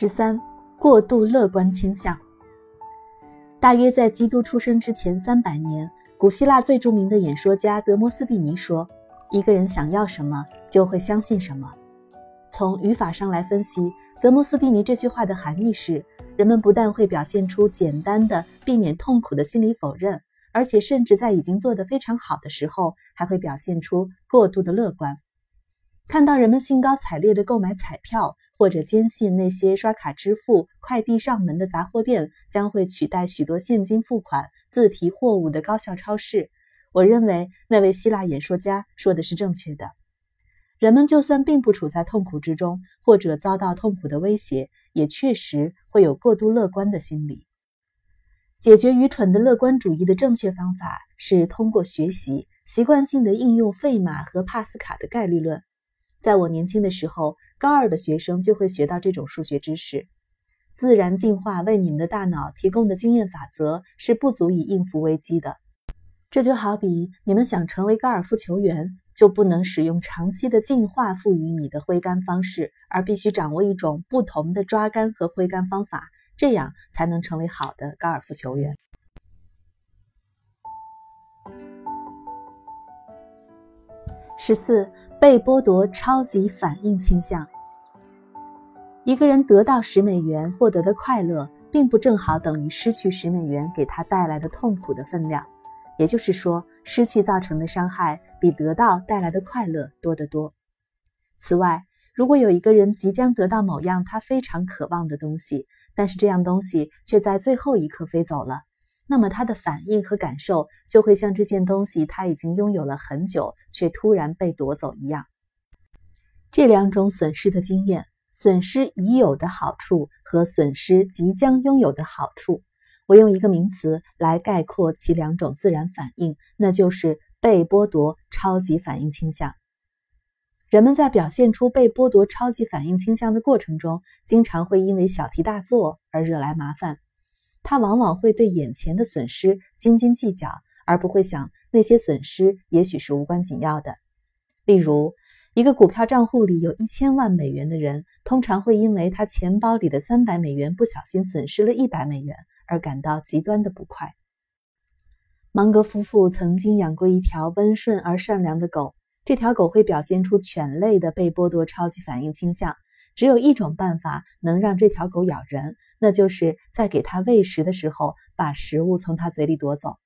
十三，过度乐观倾向。大约在基督出生之前三百年，古希腊最著名的演说家德摩斯蒂尼说：“一个人想要什么，就会相信什么。”从语法上来分析，德摩斯蒂尼这句话的含义是：人们不但会表现出简单的避免痛苦的心理否认，而且甚至在已经做得非常好的时候，还会表现出过度的乐观。看到人们兴高采烈地购买彩票。或者坚信那些刷卡支付、快递上门的杂货店将会取代许多现金付款、自提货物的高效超市。我认为那位希腊演说家说的是正确的。人们就算并不处在痛苦之中，或者遭到痛苦的威胁，也确实会有过度乐观的心理。解决愚蠢的乐观主义的正确方法是通过学习，习惯性的应用费马和帕斯卡的概率论。在我年轻的时候。高二的学生就会学到这种数学知识。自然进化为你们的大脑提供的经验法则是不足以应付危机的。这就好比你们想成为高尔夫球员，就不能使用长期的进化赋予你的挥杆方式，而必须掌握一种不同的抓杆和挥杆方法，这样才能成为好的高尔夫球员。十四。被剥夺超级反应倾向。一个人得到十美元获得的快乐，并不正好等于失去十美元给他带来的痛苦的分量。也就是说，失去造成的伤害比得到带来的快乐多得多。此外，如果有一个人即将得到某样他非常渴望的东西，但是这样东西却在最后一刻飞走了。那么他的反应和感受就会像这件东西他已经拥有了很久，却突然被夺走一样。这两种损失的经验，损失已有的好处和损失即将拥有的好处，我用一个名词来概括其两种自然反应，那就是被剥夺超级反应倾向。人们在表现出被剥夺超级反应倾向的过程中，经常会因为小题大做而惹来麻烦。他往往会对眼前的损失斤斤计较，而不会想那些损失也许是无关紧要的。例如，一个股票账户里有一千万美元的人，通常会因为他钱包里的三百美元不小心损失了一百美元而感到极端的不快。芒格夫妇曾经养过一条温顺而善良的狗，这条狗会表现出犬类的被剥夺超级反应倾向。只有一种办法能让这条狗咬人。那就是在给它喂食的时候，把食物从它嘴里夺走。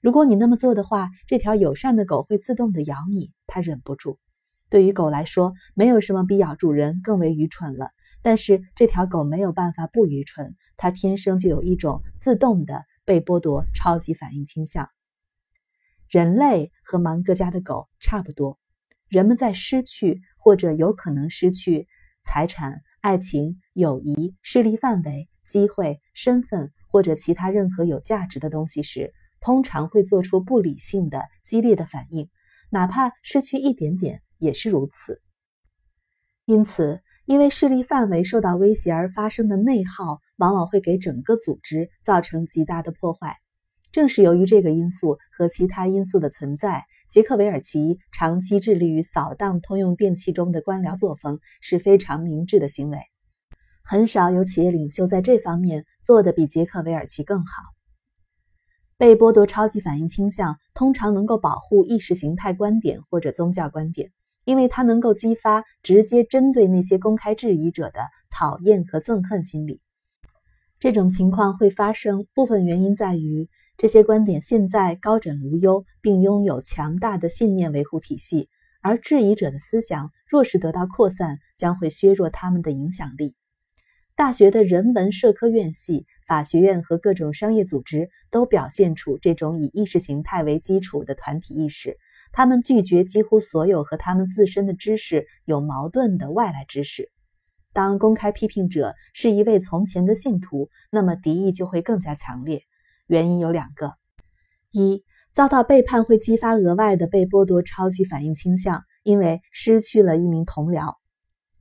如果你那么做的话，这条友善的狗会自动的咬你，它忍不住。对于狗来说，没有什么比咬主人更为愚蠢了。但是这条狗没有办法不愚蠢，它天生就有一种自动的被剥夺超级反应倾向。人类和芒格家的狗差不多，人们在失去或者有可能失去财产。爱情、友谊、势力范围、机会、身份或者其他任何有价值的东西时，通常会做出不理性的、激烈的反应，哪怕失去一点点也是如此。因此，因为势力范围受到威胁而发生的内耗，往往会给整个组织造成极大的破坏。正是由于这个因素和其他因素的存在。杰克韦尔奇长期致力于扫荡通用电气中的官僚作风是非常明智的行为，很少有企业领袖在这方面做得比杰克韦尔奇更好。被剥夺超级反应倾向通常能够保护意识形态观点或者宗教观点，因为它能够激发直接针对那些公开质疑者的讨厌和憎恨心理。这种情况会发生，部分原因在于。这些观点现在高枕无忧，并拥有强大的信念维护体系，而质疑者的思想若是得到扩散，将会削弱他们的影响力。大学的人文社科院系、法学院和各种商业组织都表现出这种以意识形态为基础的团体意识。他们拒绝几乎所有和他们自身的知识有矛盾的外来知识。当公开批评者是一位从前的信徒，那么敌意就会更加强烈。原因有两个：一，遭到背叛会激发额外的被剥夺超级反应倾向，因为失去了一名同僚；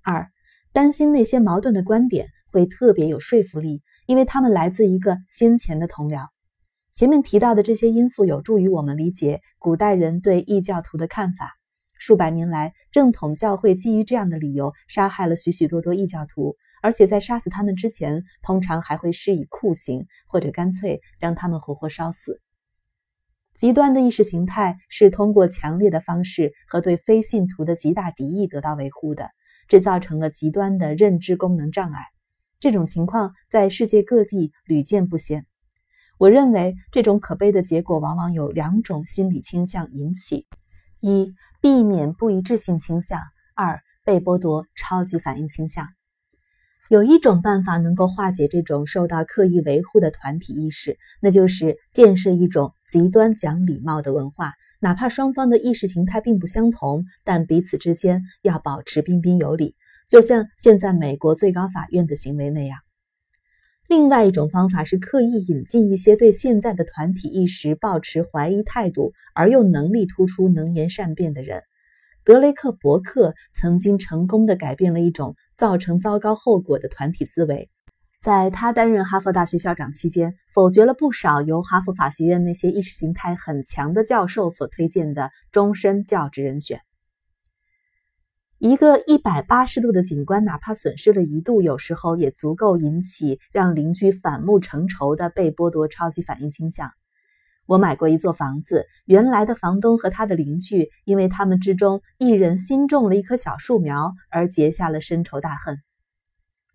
二，担心那些矛盾的观点会特别有说服力，因为他们来自一个先前的同僚。前面提到的这些因素有助于我们理解古代人对异教徒的看法。数百年来，正统教会基于这样的理由杀害了许许多多异教徒。而且在杀死他们之前，通常还会施以酷刑，或者干脆将他们活活烧死。极端的意识形态是通过强烈的方式和对非信徒的极大敌意得到维护的，这造成了极端的认知功能障碍。这种情况在世界各地屡见不鲜。我认为这种可悲的结果往往有两种心理倾向引起：一、避免不一致性倾向；二、被剥夺超级反应倾向。有一种办法能够化解这种受到刻意维护的团体意识，那就是建设一种极端讲礼貌的文化。哪怕双方的意识形态并不相同，但彼此之间要保持彬彬有礼，就像现在美国最高法院的行为那样。另外一种方法是刻意引进一些对现在的团体意识抱持怀疑态度，而又能力突出、能言善辩的人。德雷克·伯克曾经成功的改变了一种造成糟糕后果的团体思维。在他担任哈佛大学校长期间，否决了不少由哈佛法学院那些意识形态很强的教授所推荐的终身教职人选。一个一百八十度的景观，哪怕损失了一度，有时候也足够引起让邻居反目成仇的被剥夺超级反应倾向。我买过一座房子，原来的房东和他的邻居，因为他们之中一人新种了一棵小树苗，而结下了深仇大恨。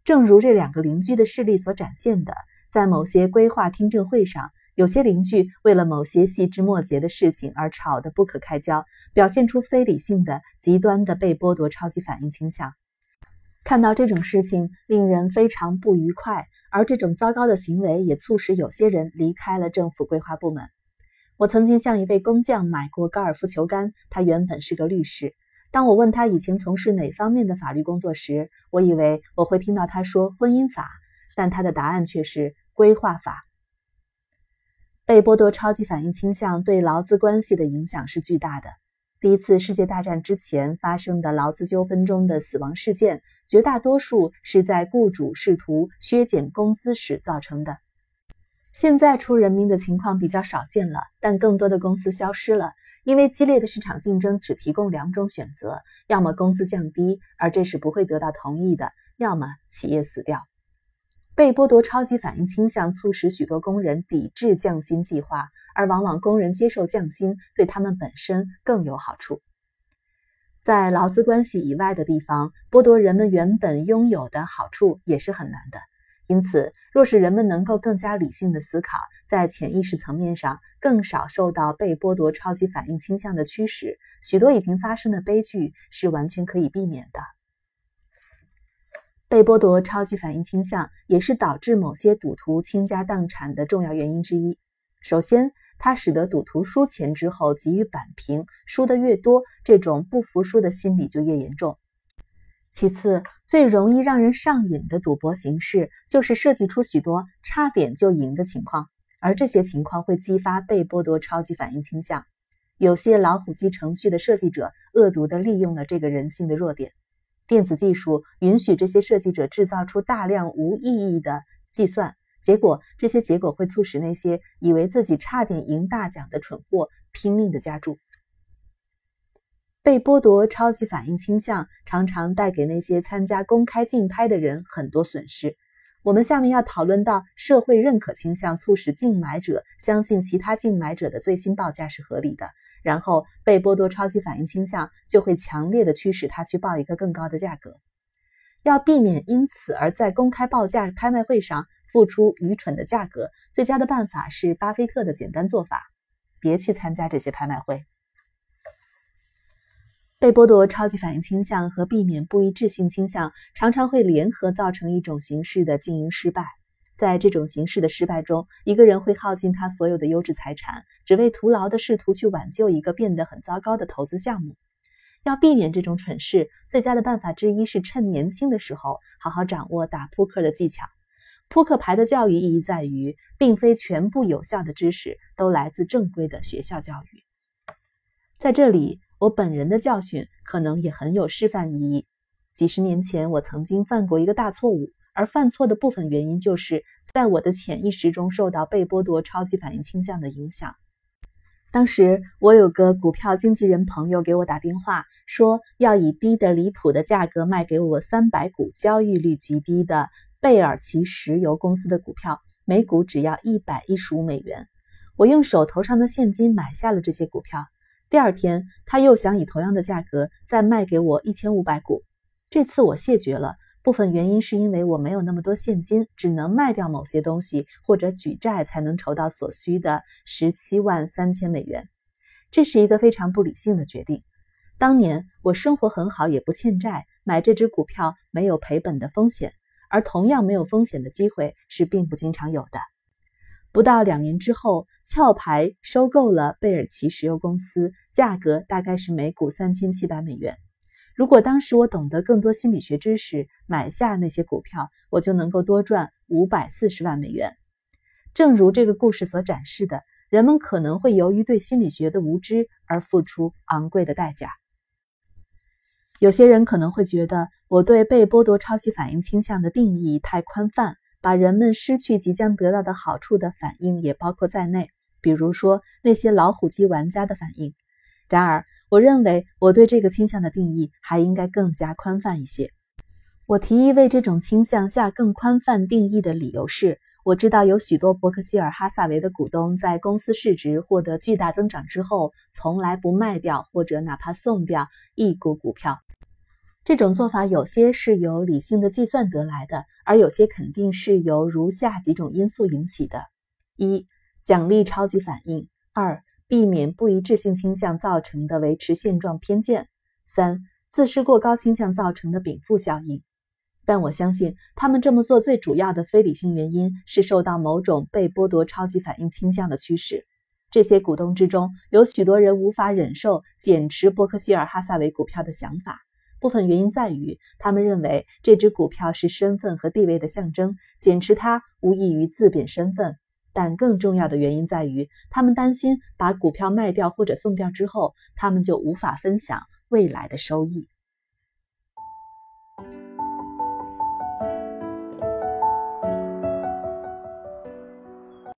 正如这两个邻居的事例所展现的，在某些规划听证会上，有些邻居为了某些细枝末节的事情而吵得不可开交，表现出非理性的、极端的被剥夺超级反应倾向。看到这种事情，令人非常不愉快，而这种糟糕的行为也促使有些人离开了政府规划部门。我曾经向一位工匠买过高尔夫球杆，他原本是个律师。当我问他以前从事哪方面的法律工作时，我以为我会听到他说婚姻法，但他的答案却是规划法。被剥夺超级反应倾向对劳资关系的影响是巨大的。第一次世界大战之前发生的劳资纠纷中的死亡事件，绝大多数是在雇主试图削减工资时造成的。现在出人命的情况比较少见了，但更多的公司消失了，因为激烈的市场竞争只提供两种选择：要么工资降低，而这是不会得到同意的；要么企业死掉。被剥夺超级反应倾向促使许多工人抵制降薪计划，而往往工人接受降薪对他们本身更有好处。在劳资关系以外的地方，剥夺人们原本拥有的好处也是很难的。因此，若是人们能够更加理性的思考，在潜意识层面上更少受到被剥夺超级反应倾向的驱使，许多已经发生的悲剧是完全可以避免的。被剥夺超级反应倾向也是导致某些赌徒倾家荡产的重要原因之一。首先，它使得赌徒输钱之后急于扳平，输得越多，这种不服输的心理就越严重。其次，最容易让人上瘾的赌博形式，就是设计出许多差点就赢的情况，而这些情况会激发被剥夺超级反应倾向。有些老虎机程序的设计者恶毒地利用了这个人性的弱点。电子技术允许这些设计者制造出大量无意义的计算，结果这些结果会促使那些以为自己差点赢大奖的蠢货拼命地加注。被剥夺超级反应倾向常常带给那些参加公开竞拍的人很多损失。我们下面要讨论到社会认可倾向促使竞买者相信其他竞买者的最新报价是合理的，然后被剥夺超级反应倾向就会强烈的驱使他去报一个更高的价格。要避免因此而在公开报价拍卖会上付出愚蠢的价格，最佳的办法是巴菲特的简单做法：别去参加这些拍卖会。被剥夺超级反应倾向和避免不一致性倾向常常会联合造成一种形式的经营失败。在这种形式的失败中，一个人会耗尽他所有的优质财产，只为徒劳的试图去挽救一个变得很糟糕的投资项目。要避免这种蠢事，最佳的办法之一是趁年轻的时候好好掌握打扑克的技巧。扑克牌的教育意义在于，并非全部有效的知识都来自正规的学校教育。在这里。我本人的教训可能也很有示范意义。几十年前，我曾经犯过一个大错误，而犯错的部分原因就是在我的潜意识中受到被剥夺超级反应倾向的影响。当时我有个股票经纪人朋友给我打电话，说要以低得离谱的价格卖给我三百股交易率极低的贝尔奇石油公司的股票，每股只要一百一十五美元。我用手头上的现金买下了这些股票。第二天，他又想以同样的价格再卖给我一千五百股，这次我谢绝了。部分原因是因为我没有那么多现金，只能卖掉某些东西或者举债才能筹到所需的十七万三千美元。这是一个非常不理性的决定。当年我生活很好，也不欠债，买这只股票没有赔本的风险，而同样没有风险的机会是并不经常有的。不到两年之后，壳牌收购了贝尔奇石油公司，价格大概是每股三千七百美元。如果当时我懂得更多心理学知识，买下那些股票，我就能够多赚五百四十万美元。正如这个故事所展示的，人们可能会由于对心理学的无知而付出昂贵的代价。有些人可能会觉得我对被剥夺超级反应倾向的定义太宽泛，把人们失去即将得到的好处的反应也包括在内，比如说那些老虎机玩家的反应。然而，我认为我对这个倾向的定义还应该更加宽泛一些。我提议为这种倾向下更宽泛定义的理由是，我知道有许多伯克希尔哈萨维的股东在公司市值获得巨大增长之后，从来不卖掉或者哪怕送掉一股股票。这种做法有些是由理性的计算得来的，而有些肯定是由如下几种因素引起的：一、奖励超级反应；二、避免不一致性倾向造成的维持现状偏见；三、自视过高倾向造成的禀赋效应。但我相信，他们这么做最主要的非理性原因是受到某种被剥夺超级反应倾向的驱使。这些股东之中，有许多人无法忍受减持伯克希尔哈萨维股票的想法。部分原因在于，他们认为这只股票是身份和地位的象征，减持它无异于自贬身份。但更重要的原因在于，他们担心把股票卖掉或者送掉之后，他们就无法分享未来的收益。